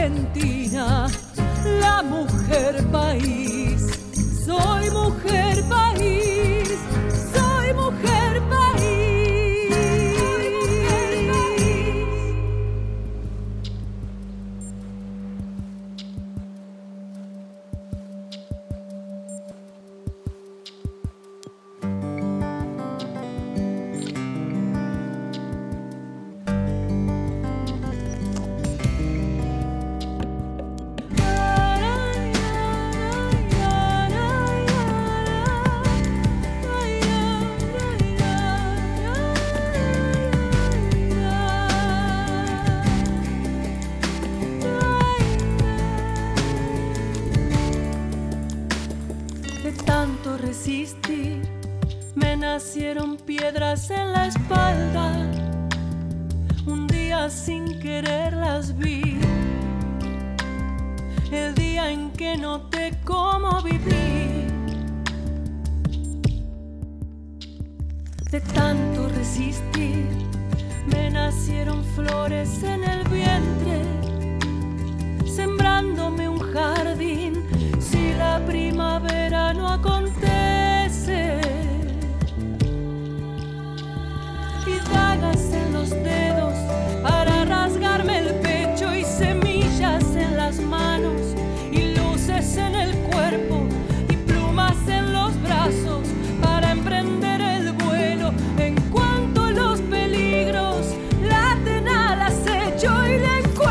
gentil. recuerdo.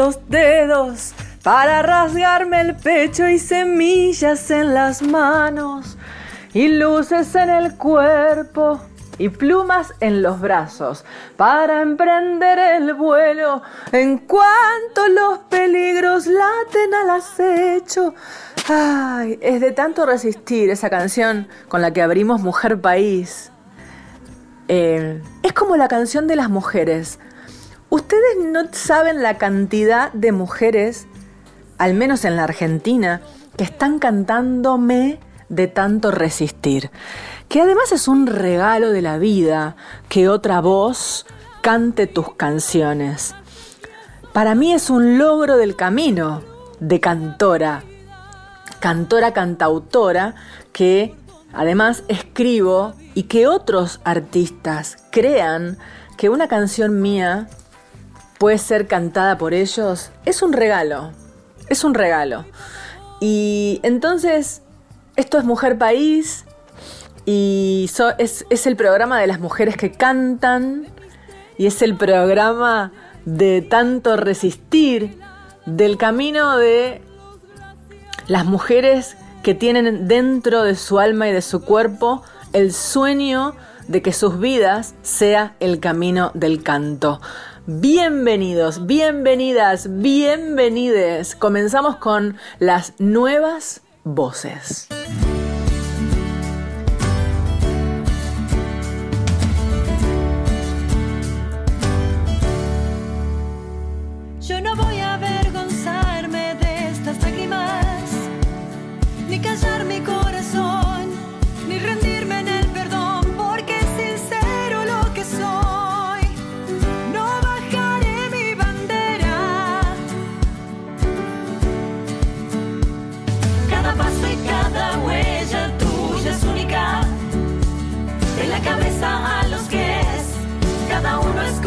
los dedos para rasgarme el pecho y semillas en las manos y luces en el cuerpo y plumas en los brazos para emprender el vuelo en cuanto los peligros laten al acecho. Ay, es de tanto resistir esa canción con la que abrimos Mujer País. Eh, es como la canción de las mujeres, Ustedes no saben la cantidad de mujeres, al menos en la Argentina, que están cantándome de tanto resistir. Que además es un regalo de la vida que otra voz cante tus canciones. Para mí es un logro del camino de cantora, cantora cantautora que además escribo y que otros artistas crean que una canción mía puede ser cantada por ellos, es un regalo, es un regalo. Y entonces, esto es Mujer País y es, es el programa de las mujeres que cantan y es el programa de tanto resistir, del camino de las mujeres que tienen dentro de su alma y de su cuerpo el sueño de que sus vidas sea el camino del canto. Bienvenidos, bienvenidas, bienvenides. Comenzamos con las nuevas voces.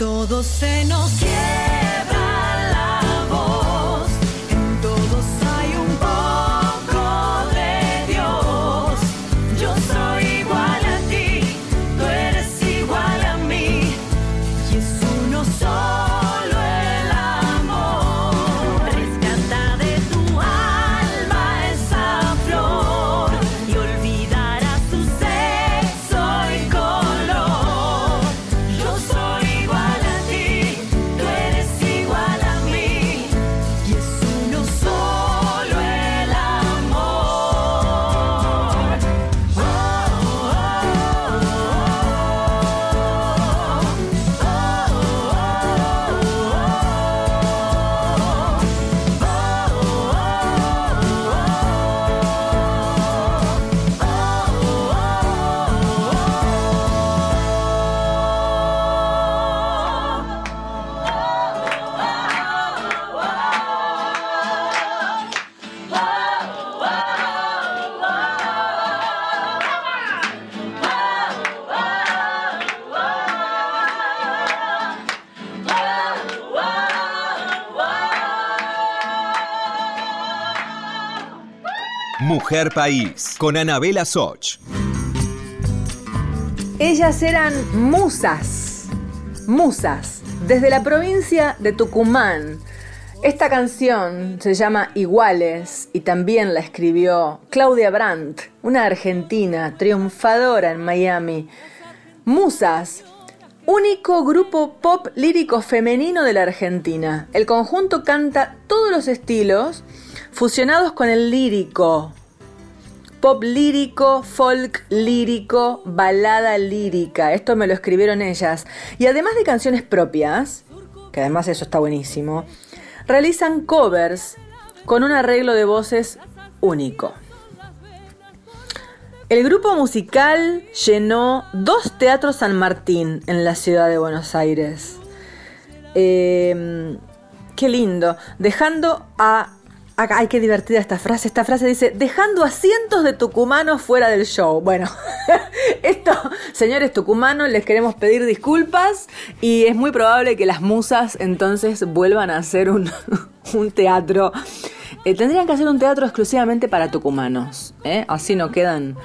A todos se nos País con Anabela Soch. Ellas eran musas, musas, desde la provincia de Tucumán. Esta canción se llama Iguales y también la escribió Claudia Brandt, una argentina triunfadora en Miami. Musas, único grupo pop lírico femenino de la Argentina. El conjunto canta todos los estilos fusionados con el lírico, pop lírico, folk lírico, balada lírica. Esto me lo escribieron ellas. Y además de canciones propias, que además eso está buenísimo, realizan covers con un arreglo de voces único. El grupo musical llenó dos teatros San Martín en la ciudad de Buenos Aires. Eh, qué lindo. Dejando a ay, qué divertida esta frase. Esta frase dice, dejando a cientos de tucumanos fuera del show. Bueno, esto, señores tucumanos, les queremos pedir disculpas y es muy probable que las musas entonces vuelvan a hacer un, teatro. Eh, tendrían que hacer un teatro exclusivamente para tucumanos. ¿eh? Así no quedan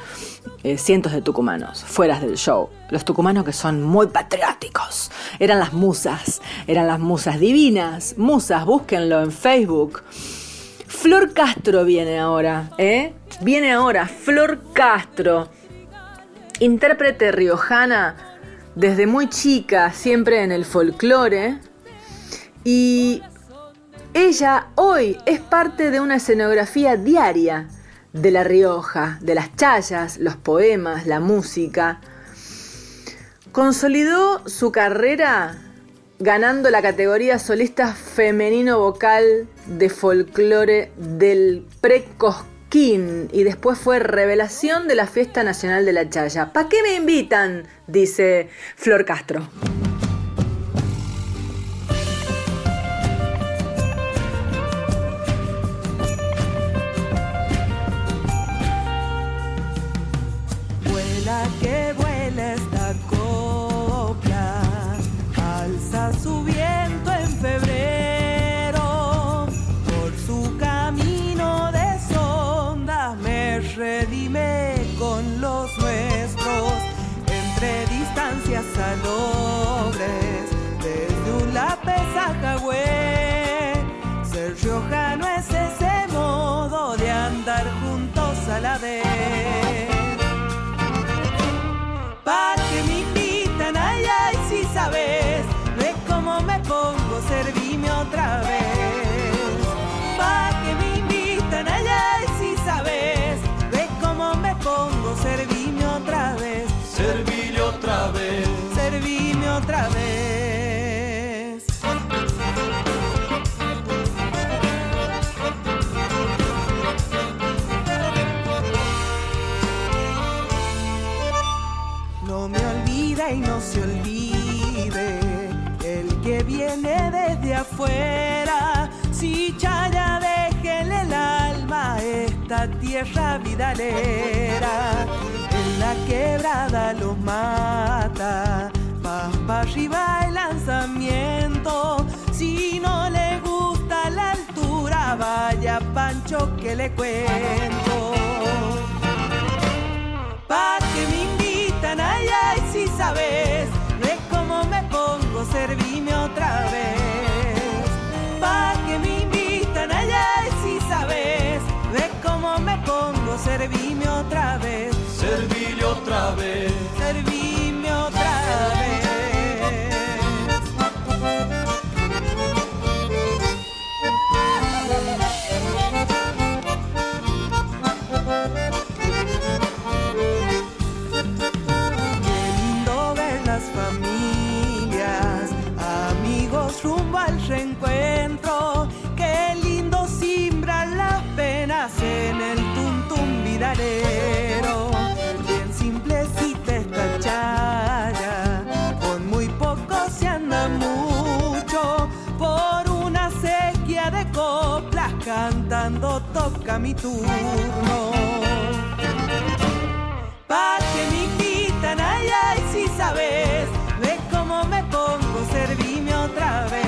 eh, cientos de tucumanos fuera del show. Los tucumanos que son muy patrióticos. Eran las musas, eran las musas divinas. Musas, búsquenlo en Facebook. Flor Castro viene ahora, ¿eh? Viene ahora, Flor Castro, intérprete riojana desde muy chica, siempre en el folclore. Y ella hoy es parte de una escenografía diaria de La Rioja, de las chayas, los poemas, la música. Consolidó su carrera ganando la categoría solista femenino vocal de folclore del Precosquín y después fue revelación de la Fiesta Nacional de la Chaya. ¿Para qué me invitan? dice Flor Castro. Afuera. Si Chaya déjele el alma esta tierra vidalera, en la quebrada los mata. Para arriba el lanzamiento, si no le gusta la altura, vaya Pancho que le cuento. Pa' que me invitan allá si sabes, ve cómo me pongo, servime otra vez. Pongo, servime otra vez. Servile otra vez. Mi turno. Pa' que me invitan, ay, ay, si sabes, ve cómo me pongo, servime otra vez.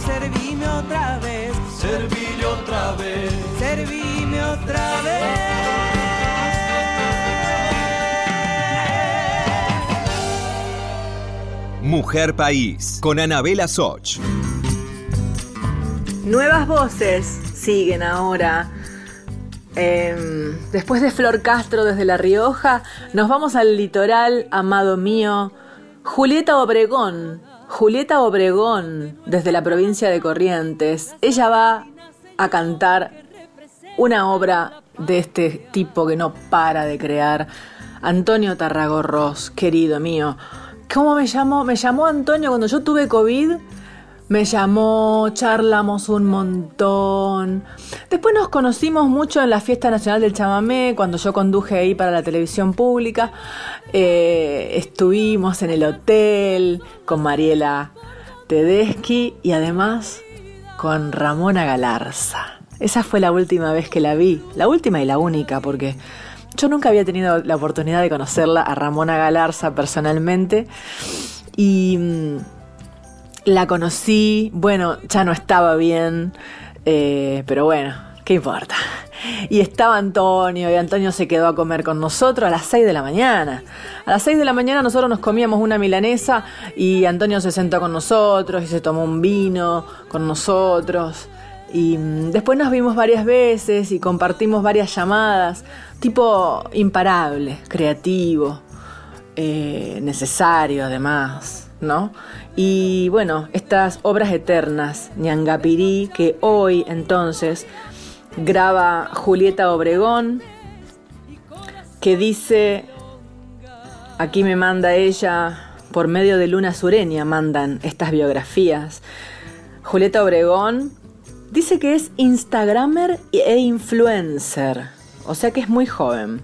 servime otra vez. Servile otra vez. Servime otra vez. Mujer País con Anabela Soch. Nuevas voces siguen ahora. Em, después de Flor Castro desde La Rioja, nos vamos al litoral, amado mío. Julieta Obregón, Julieta Obregón, desde la provincia de Corrientes. Ella va a cantar una obra de este tipo que no para de crear. Antonio Tarragorros, querido mío. ¿Cómo me llamó? Me llamó Antonio cuando yo tuve COVID. Me llamó, charlamos un montón. Después nos conocimos mucho en la Fiesta Nacional del Chamamé, cuando yo conduje ahí para la televisión pública. Eh, estuvimos en el hotel con Mariela Tedeschi y además con Ramona Galarza. Esa fue la última vez que la vi, la última y la única, porque yo nunca había tenido la oportunidad de conocerla a Ramona Galarza personalmente. Y mm, la conocí, bueno, ya no estaba bien, eh, pero bueno, ¿qué importa? Y estaba Antonio, y Antonio se quedó a comer con nosotros a las 6 de la mañana. A las 6 de la mañana nosotros nos comíamos una milanesa y Antonio se sentó con nosotros y se tomó un vino con nosotros. Y mm, después nos vimos varias veces y compartimos varias llamadas, tipo imparable, creativo, eh, necesario además, ¿no? Y bueno, estas obras eternas, Ñangapirí, que hoy entonces graba Julieta Obregón, que dice, aquí me manda ella, por medio de Luna Sureña mandan estas biografías. Julieta Obregón dice que es Instagramer e influencer, o sea que es muy joven.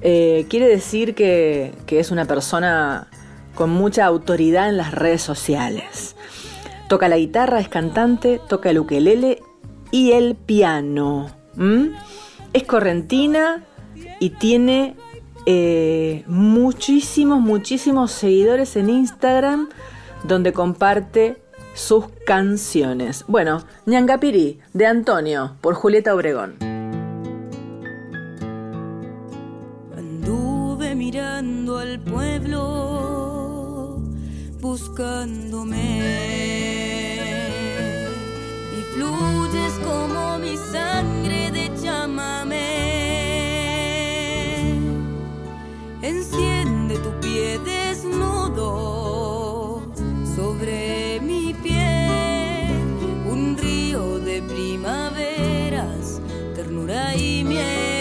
Eh, quiere decir que, que es una persona con mucha autoridad en las redes sociales. Toca la guitarra, es cantante, toca el ukelele y el piano. Es correntina y tiene eh, muchísimos, muchísimos seguidores en Instagram donde comparte sus canciones. Bueno, Ñangapiri de Antonio por Julieta Obregón. Pueblo buscándome y fluyes como mi sangre de chamamé. Enciende tu pie desnudo sobre mi piel, un río de primaveras, ternura y miel.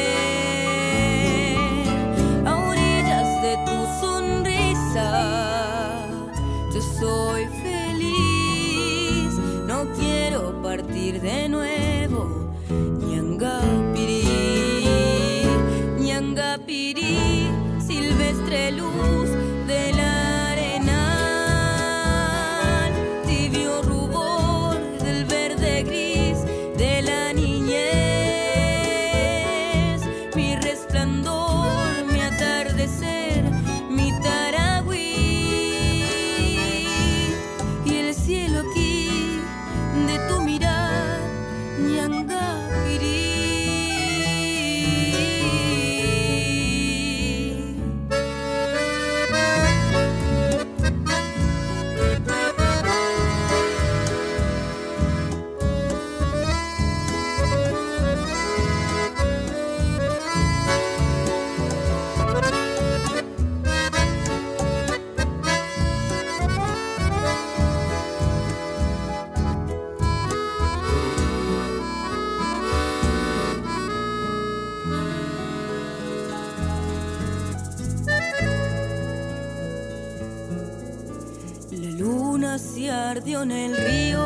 Luna se ardió en el río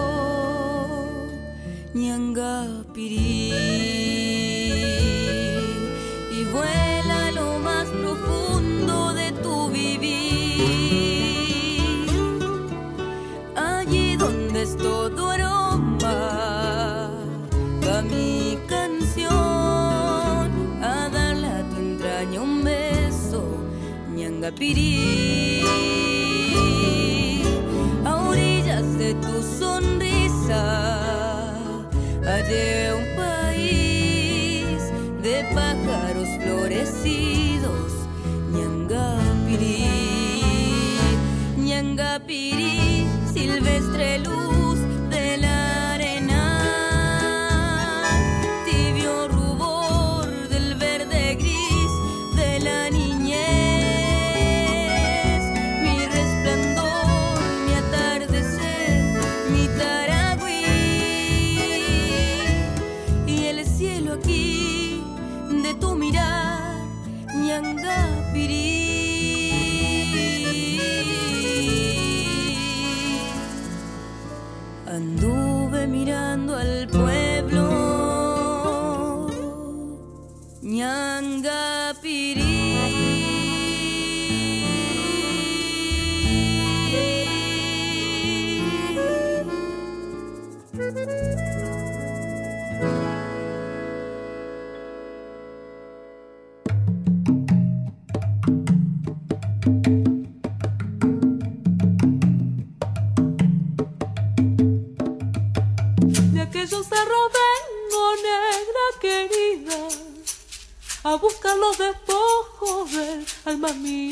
Ñangapirí y vuela lo más profundo de tu vivir. Allí donde es todo aroma va mi canción. A darle a tu entraña un beso Ñangapirí hallé un país pájaros florecidos, ñangapirí, ñangapirí, silvestre luz del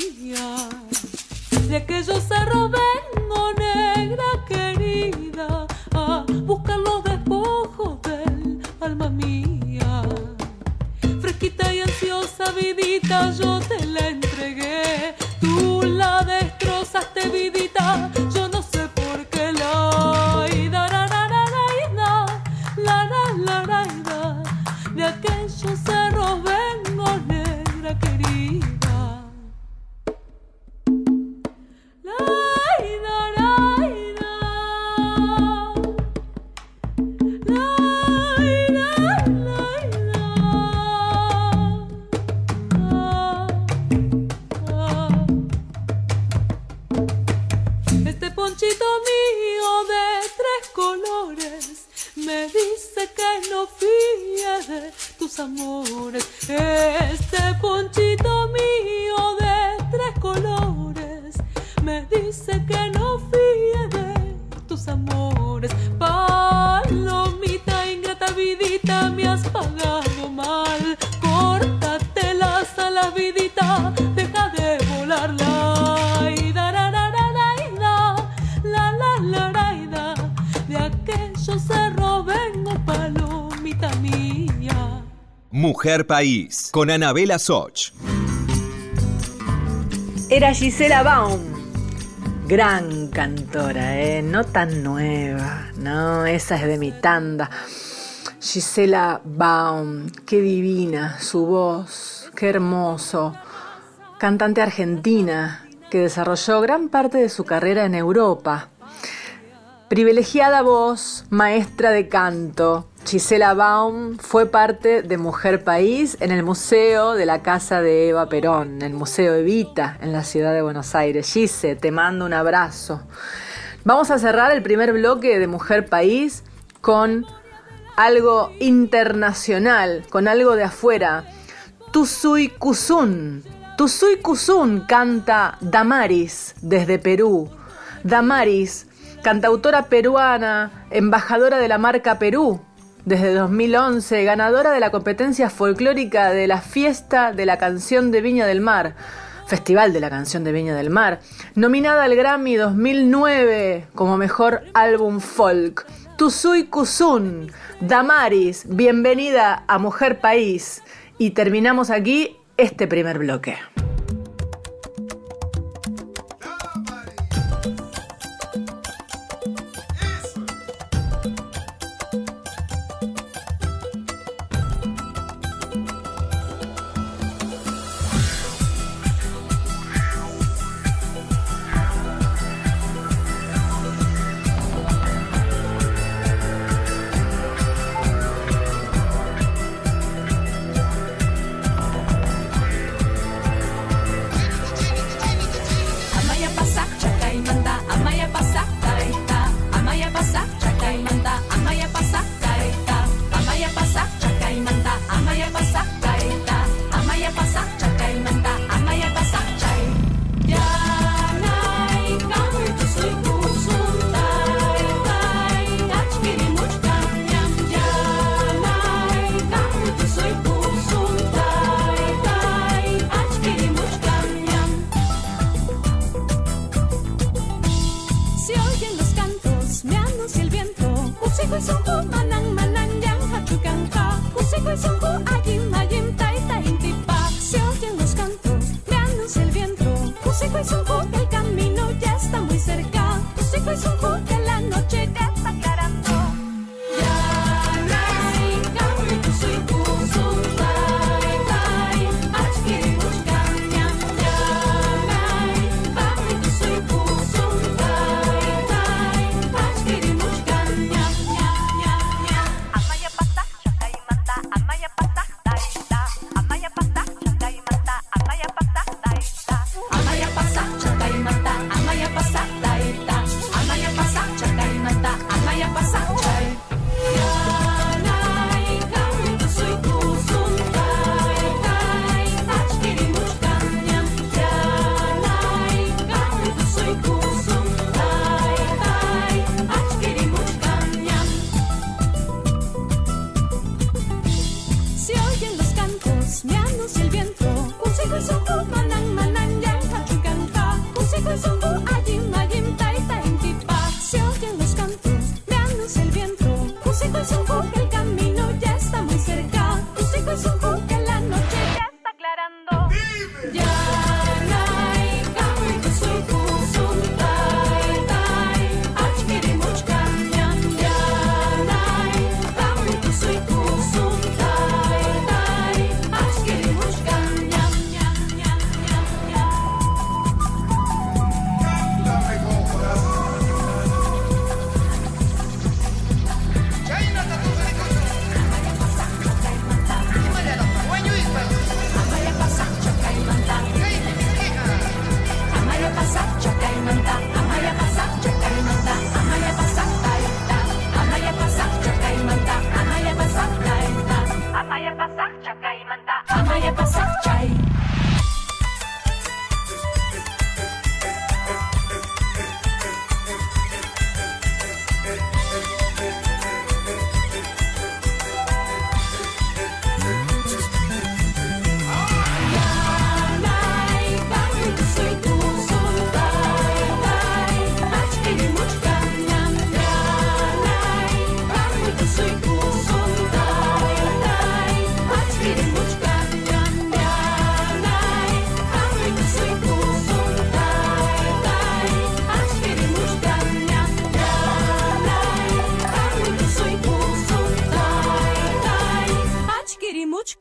Mujer País, con Anabela Soch. Era Gisela Baum. Gran cantora, ¿eh? No tan nueva, no, esa es de mi tanda. Gisela Baum, qué divina su voz, qué hermoso. Cantante argentina que desarrolló gran parte de su carrera en Europa. Privilegiada voz, maestra de canto, Gisela Baum fue parte de Mujer País en el Museo de la Casa de Eva Perón, el Museo Evita en la ciudad de Buenos Aires. Gise, te mando un abrazo. Vamos a cerrar el primer bloque de Mujer País con algo internacional, con algo de afuera. Tusui Kusun. Tusui Kusun canta Damaris desde Perú. Damaris, cantautora peruana, embajadora de la marca Perú desde 2011, ganadora de la competencia folclórica de la Fiesta de la Canción de Viña del Mar. Festival de la Canción de Viña del Mar, nominada al Grammy 2009 como mejor álbum folk. Tusui Kusun, Damaris, bienvenida a Mujer País. Y terminamos aquí este primer bloque.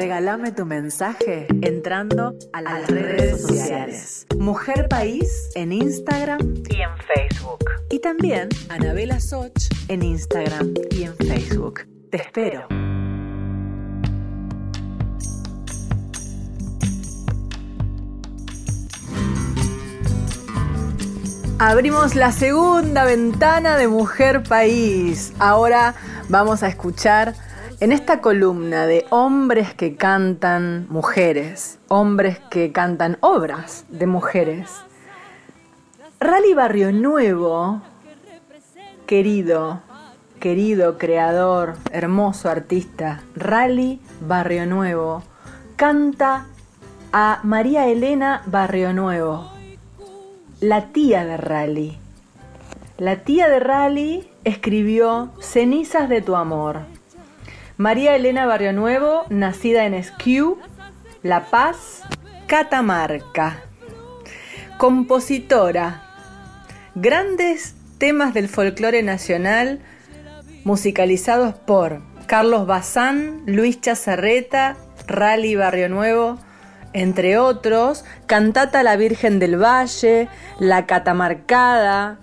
regálame tu mensaje entrando a las, redes sociales. Mujer País en Instagram Y en Facebook. y también Anabela Soch en Instagram y en Facebook. Te espero. Abrimos la segunda ventana de Mujer País. Ahora vamos a escuchar en esta columna de hombres que cantan mujeres, hombres que cantan obras de mujeres. Rally Barrio Nuevo, querido, querido creador, hermoso artista, Rally Barrio Nuevo, canta a María Elena Barrio Nuevo, la tía de Rally. La tía de Rally escribió Cenizas de tu amor. María Elena Barrio Nuevo, nacida en Esquiú, La Paz, Catamarca. Compositora. Grandes temas del folclore nacional musicalizados por Carlos Bazán, Luis Chazarreta, Rally Barrio Nuevo, entre otros, Cantata La Virgen del Valle, La Catamarcada,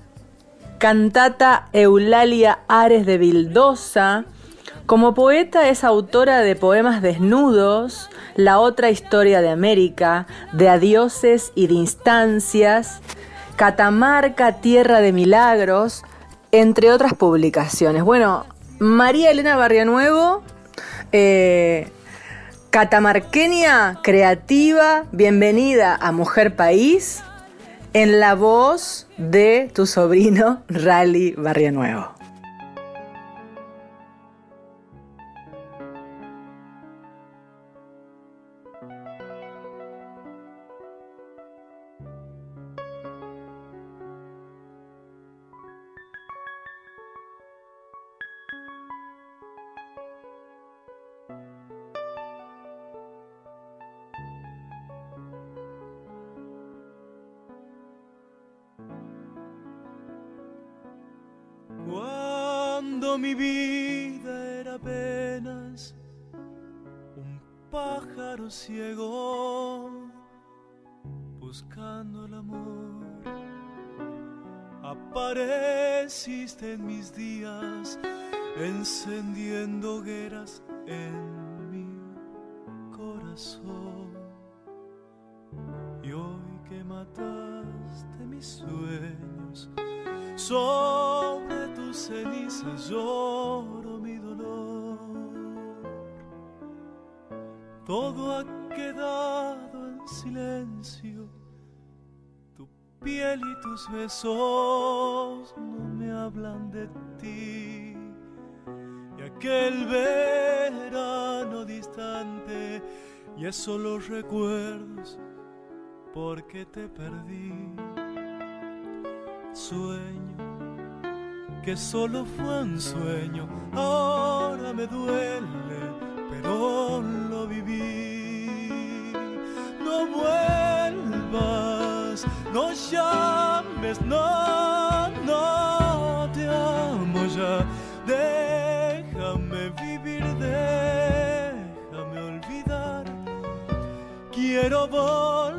Cantata Eulalia Ares de Vildosa. Como poeta es autora de poemas desnudos, La otra historia de América, de adioses y de instancias, Catamarca, Tierra de Milagros, entre otras publicaciones. Bueno, María Elena Barrianuevo, eh, catamarqueña, creativa, bienvenida a Mujer País en la voz de tu sobrino Rally Barrio ciego buscando el amor, apareciste en mis días encendiendo hogueras en mi corazón. Y hoy que mataste mis sueños, sobre tus cenizas lloro mi dolor. Todo ha quedado en silencio, tu piel y tus besos no me hablan de ti. Y aquel verano distante, y es solo recuerdos porque te perdí sueño que solo fue un sueño. Ahora me duele, pero No vuelvas, no llames, no, no te amo ya. Déjame vivir, déjame olvidar. Quiero volver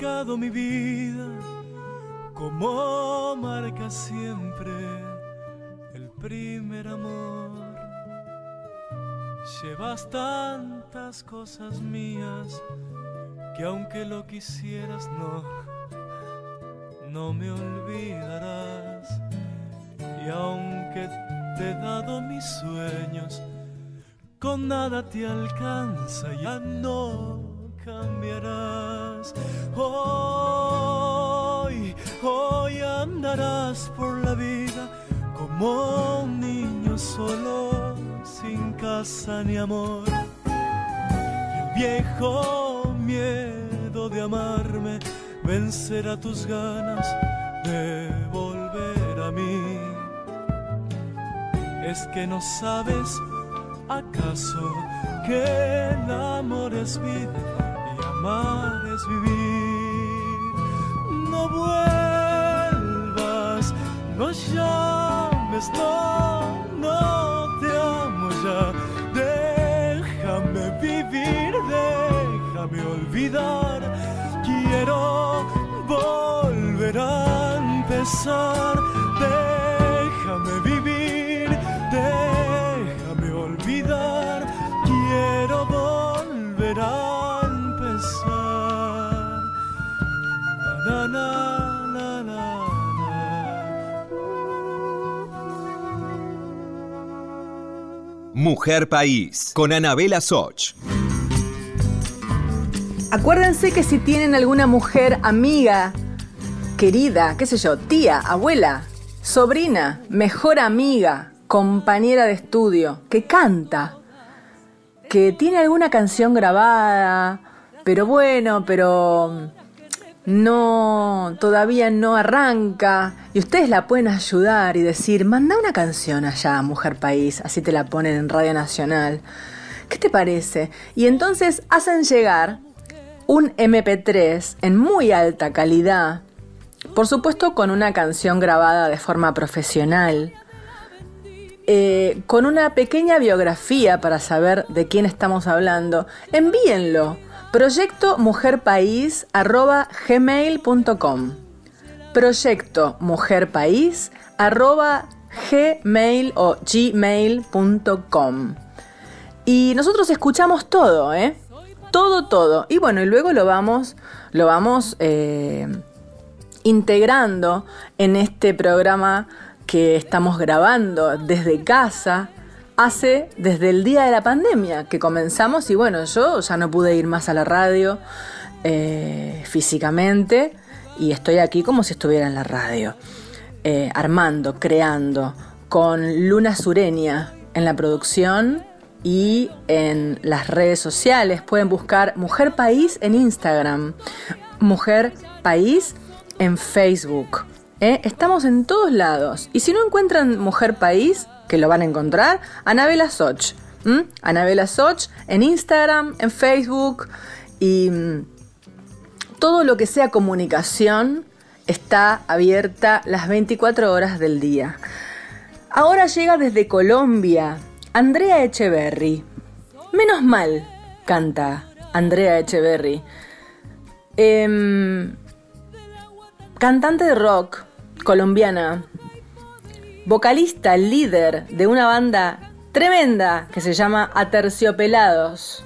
marcado mi vida como marca siempre el primer amor. Llevas tantas cosas mías que aunque lo quisieras no, no me olvidarás. Y aunque te he dado mis sueños, con nada te alcanza, ya no cambiarás. Hoy, hoy andarás por la vida como un niño solo, sin casa ni amor. Y el viejo miedo de amarme vencerá tus ganas de volver a mí. Es que no sabes acaso que el amor es vida amar es vivir. No vuelvas, no llames, no, no te amo ya. Déjame vivir, déjame olvidar. Quiero volver a empezar. Mujer País, con Anabela Soch. Acuérdense que si tienen alguna mujer amiga, querida, qué sé yo, tía, abuela, sobrina, mejor amiga, compañera de estudio, que canta, que tiene alguna canción grabada, pero bueno, pero no, todavía no arranca, y ustedes la pueden ayudar y decir, manda una canción allá, Mujer País, así te la ponen en Radio Nacional. ¿Qué te parece? Y entonces hacen llegar un MP3 en muy alta calidad, por supuesto con una canción grabada de forma profesional, eh, con una pequeña biografía para saber de quién estamos hablando, envíenlo. Proyecto mujerpaís arroba gmail.com proyecto Mujer País arroba gmail o gmail.com. Y nosotros escuchamos todo, ¿eh? Todo, todo. Y bueno, y luego lo vamos, lo vamos eh, integrando en este programa que estamos grabando desde casa hace desde el día de la pandemia que comenzamos y bueno, yo ya no pude ir más a la radio eh, físicamente y estoy aquí como si estuviera en la radio, eh, armando, creando, con Luna Sureña en la producción y en las redes sociales. Pueden buscar Mujer País en Instagram, Mujer País en Facebook. ¿eh? Estamos en todos lados. Y si no encuentran Mujer País, que lo van a encontrar, Anabela Soch. ¿m? Anabela Soch en Instagram, en Facebook y mm, todo lo que sea comunicación está abierta las 24 horas del día. Ahora llega desde Colombia Andrea Echeverry. Menos mal, canta Andrea Echeverry. Em, cantante de rock colombiana, vocalista, líder de una banda tremenda que se llama Aterciopelados,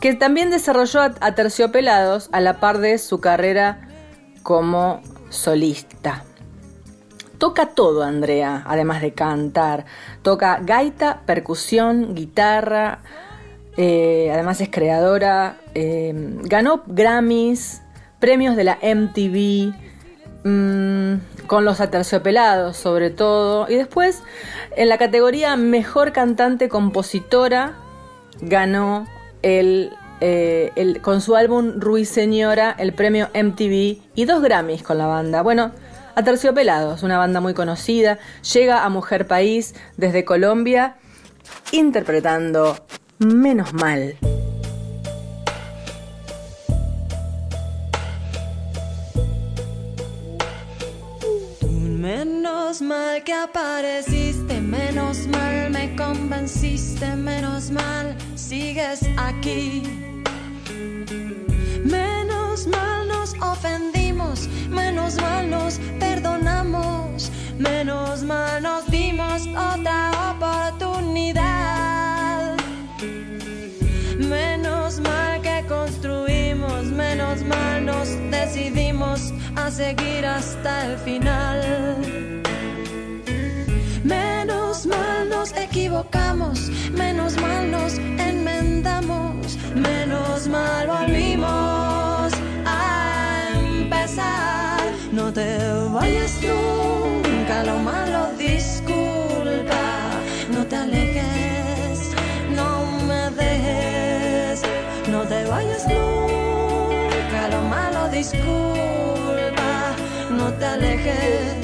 que también desarrolló Aterciopelados a la par de su carrera como solista. Toca todo Andrea, además de cantar. Toca gaita, percusión, guitarra, eh, además es creadora, eh, ganó Grammys, premios de la MTV, mm, con los aterciopelados sobre todo. Y después, en la categoría Mejor Cantante Compositora, ganó el, eh, con su álbum Ruiseñora el premio MTV y dos Grammys con la banda. Bueno, Aterciopelados, una banda muy conocida, llega a Mujer País desde Colombia interpretando Menos Mal. Menos mal que apareciste, menos mal me convenciste, menos mal sigues aquí. Menos mal nos ofendimos, menos mal nos perdonamos, menos mal nos dimos otra oportunidad. Menos mal que construimos, menos mal nos decidimos a seguir hasta el final. Menos mal nos equivocamos, menos mal nos enmendamos, menos mal volvimos a empezar. No te vayas nunca, lo malo disculpa, no te alejes, no me dejes, no te vayas nunca, lo malo disculpa, no te alejes,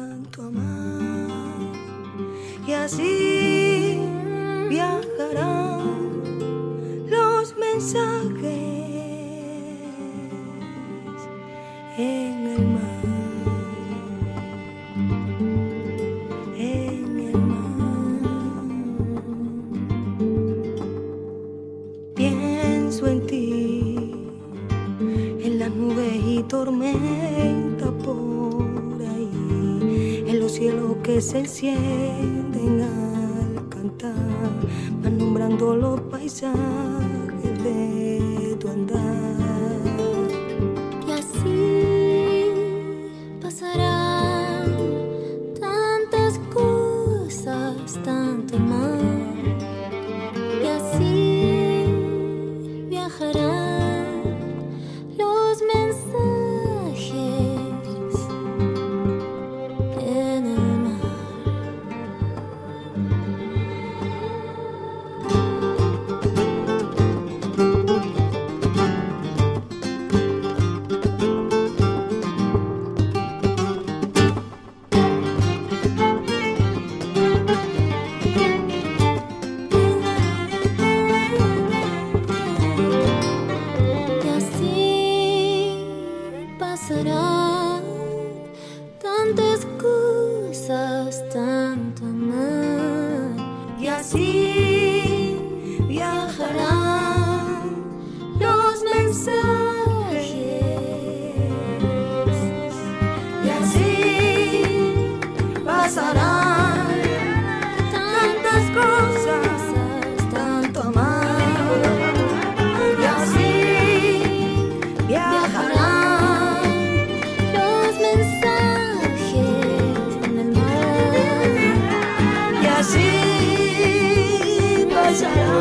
Tanto amar. Y así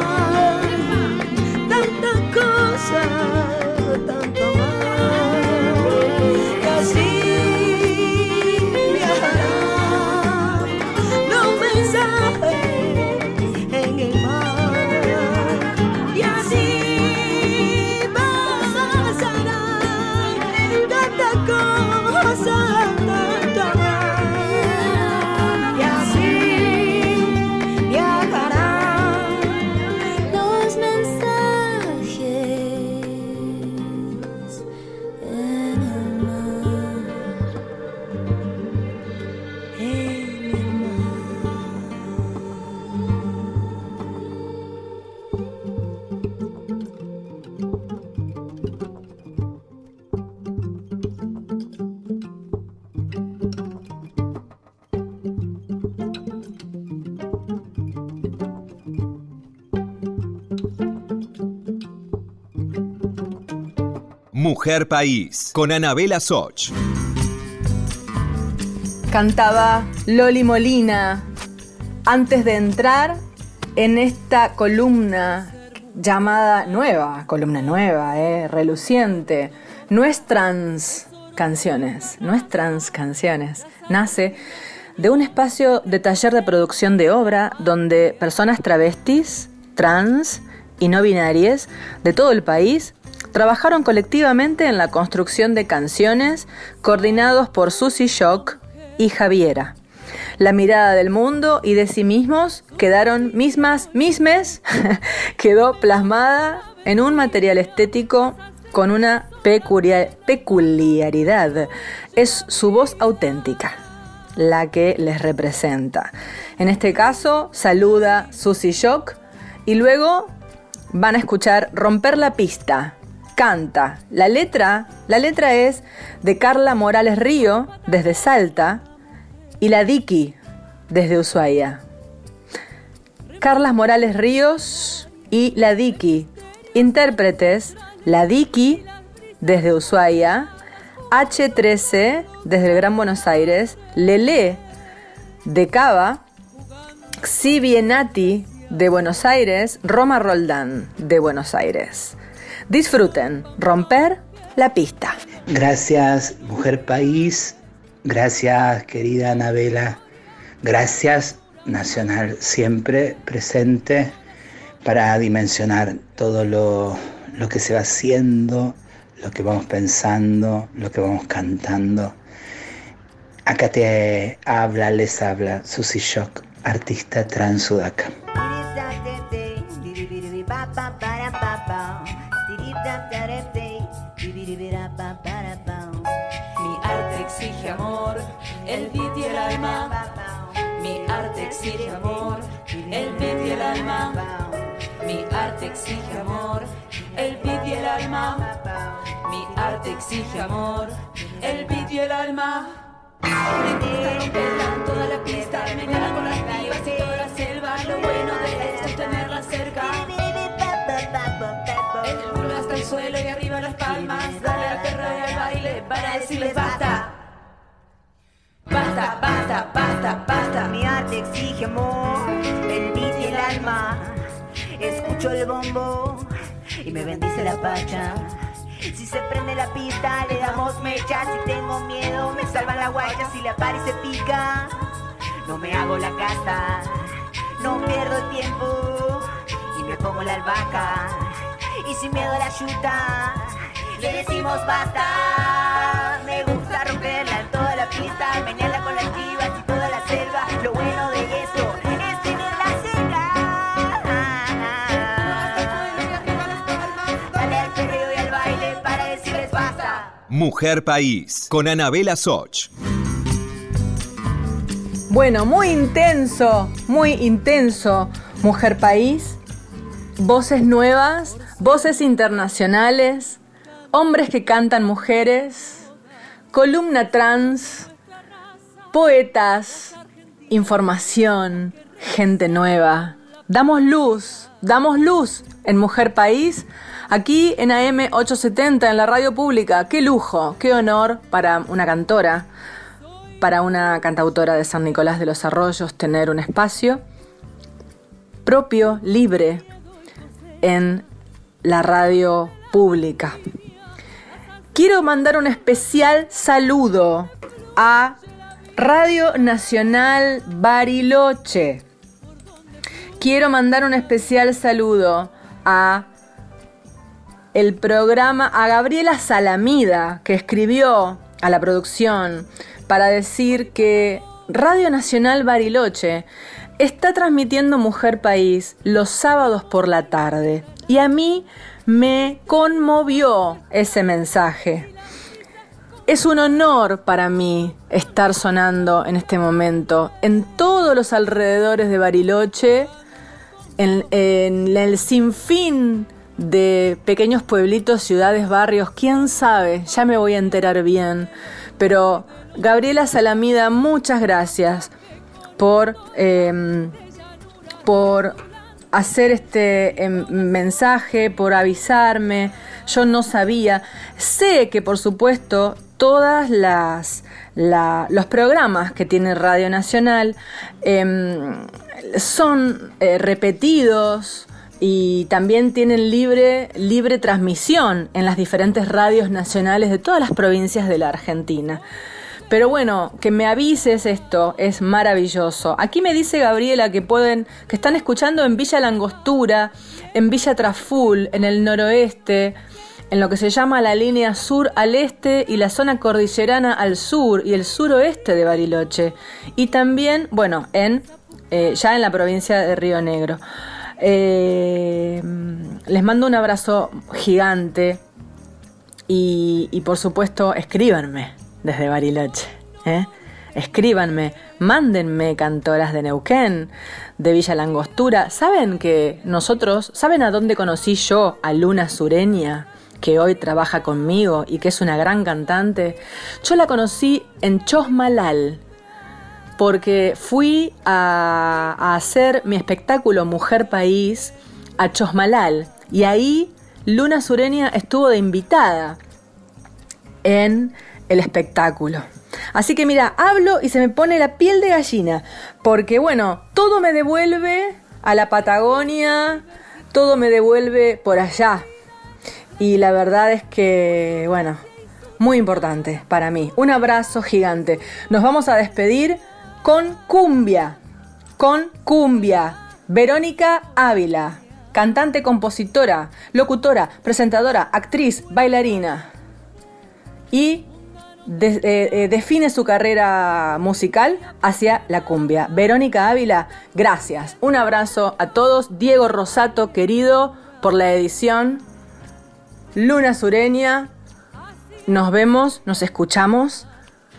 Oh. Mujer País con Anabela Soch. Cantaba Loli Molina antes de entrar en esta columna llamada nueva, columna nueva, eh, reluciente, Nuestras canciones, Nuestras canciones, nace de un espacio de taller de producción de obra donde personas travestis, trans y no binarias de todo el país trabajaron colectivamente en la construcción de canciones coordinados por Susie Shock y Javiera. La mirada del mundo y de sí mismos quedaron mismas, mismes, quedó plasmada en un material estético con una peculiar- peculiaridad. Es su voz auténtica. la que les representa. En este caso, saluda Susy Shock y luego van a escuchar Romper la pista. Canta. La letra, la letra es de Carla Morales Río desde Salta y la Diki desde Ushuaia. Carlas Morales Ríos y la Diki. Intérpretes, la Diki desde Ushuaia, H13 desde el Gran Buenos Aires, Lele de Cava, Xibienati de Buenos Aires, Roma Roldán de Buenos Aires. Disfruten, romper la pista. Gracias, Mujer País. Gracias, querida Anabela. Gracias, Nacional, siempre presente para dimensionar todo lo, lo que se va haciendo, lo que vamos pensando, lo que vamos cantando. Acá te habla, les habla Susi Shock, artista trans sudaca. El beat y el alma. Mi arte exige amor, el beat y el alma. Mi arte exige amor, el beat y el alma. Mi arte exige amor, el beat y el alma. Me gusta romperla toda la pista, me encanta con las pibas y toda la selva. Lo bueno de esto es tenerla cerca. El culo hasta el suelo y arriba las palmas. Dale al perro y al baile para decirles basta. Basta, basta, basta, basta. Mi arte exige amor, y el alma. Escucho el bombo y me bendice la pacha. Si se prende la pista, le damos mecha. Si tengo miedo, me salvan la guaya. Si la pari se pica, no me hago la casa. No pierdo el tiempo y me pongo la albahaca. Y sin miedo a la chuta, le decimos basta. Pista, menearla con las chivas y toda la selva. Lo bueno de esto es tenerla cerca. Dale al perreo y al baile para decirles basta. Mujer País, con Anabela Soch. Bueno, muy intenso, muy intenso, Mujer País. Voces nuevas, voces internacionales, hombres que cantan mujeres, columna trans, poetas, información, gente nueva. Damos luz, damos luz en Mujer País, aquí en AM 870, en la radio pública. Qué lujo, qué honor para una cantora, para una cantautora de San Nicolás de los Arroyos tener un espacio propio, libre, en la radio pública. Quiero mandar un especial saludo a Radio Nacional Bariloche. Quiero mandar un especial saludo a el programa a Gabriela Salamida que escribió a la producción para decir que Radio Nacional Bariloche está transmitiendo Mujer País los sábados por la tarde y a mí me conmovió ese mensaje. Es un honor para mí estar sonando en este momento en todos los alrededores de Bariloche, en, en el sinfín de pequeños pueblitos, ciudades, barrios, quién sabe, ya me voy a enterar bien. Pero Gabriela Salamida, muchas gracias por, eh, por hacer este eh, mensaje, por avisarme. Yo no sabía. Sé que por supuesto todas las la- los programas que tiene Radio Nacional em, son eh, repetidos y también tienen libre, libre transmisión en las diferentes radios nacionales de todas las provincias de la Argentina. Pero bueno, que me avises esto es maravilloso. Aquí me dice Gabriela que pueden, que están escuchando en Villa Langostura, en Villa Traful, en el noroeste, en lo que se llama la línea sur al este y la zona cordillerana al sur y el suroeste de Bariloche. Y también, bueno, en eh, ya en la provincia de Río Negro. Eh, les mando un abrazo gigante y, y por supuesto escríbanme desde Bariloche. ¿eh? escríbanme, mándenme cantoras de Neuquén, de Villa Langostura. ¿Saben que nosotros, saben a dónde conocí yo a Luna Sureña? que hoy trabaja conmigo y que es una gran cantante, yo la conocí en Chosmalal, porque fui a, a hacer mi espectáculo Mujer País a Chosmalal y ahí Luna Sureña estuvo de invitada en el espectáculo. Así que mira, hablo y se me pone la piel de gallina, porque bueno, todo me devuelve a la Patagonia, todo me devuelve por allá. Y la verdad es que, bueno, muy importante para mí. Un abrazo gigante. Nos vamos a despedir con cumbia, con cumbia. Verónica Ávila, cantante, compositora, locutora, presentadora, actriz, bailarina. Y eh, eh, define su carrera musical hacia la cumbia. Verónica Ávila, gracias. Un abrazo a todos. Diego Rosato, querido, por la edición. Luna Sureña. Nos vemos, nos escuchamos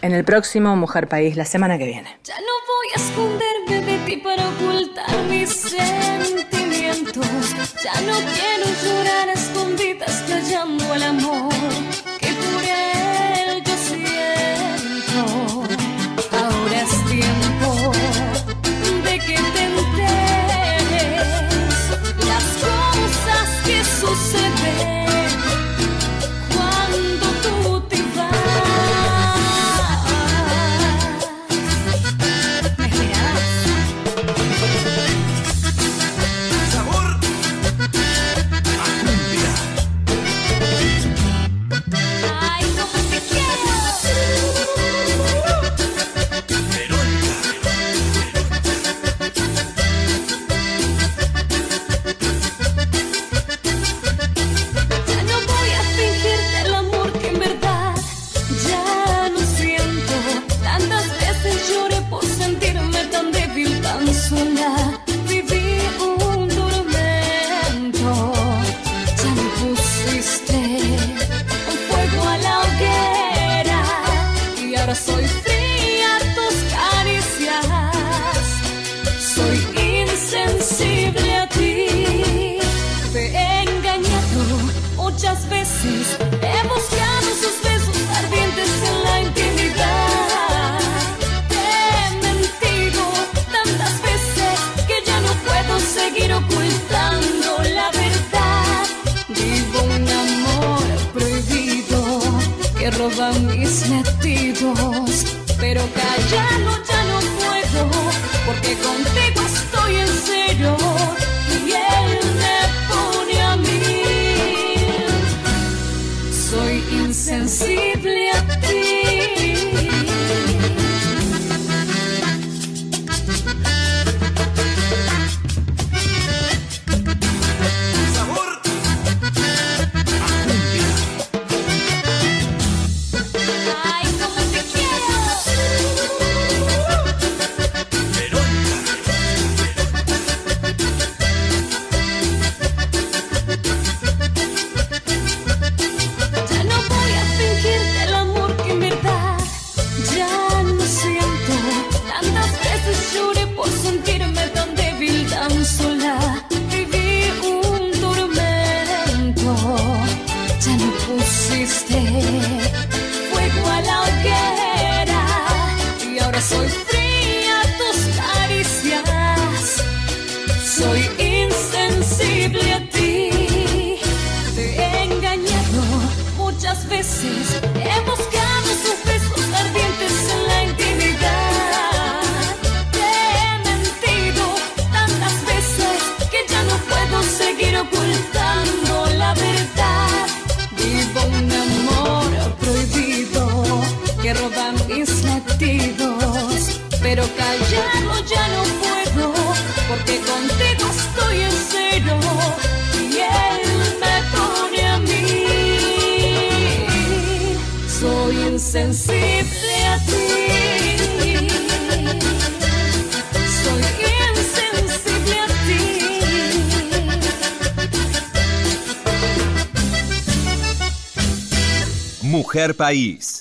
en el próximo Mujer País la semana que viene. Ya no voy a esconderme de ti para ocultar mis sentimientos. Ya no quiero llorar a escondidas callando el amor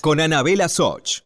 Con Anabela Soch.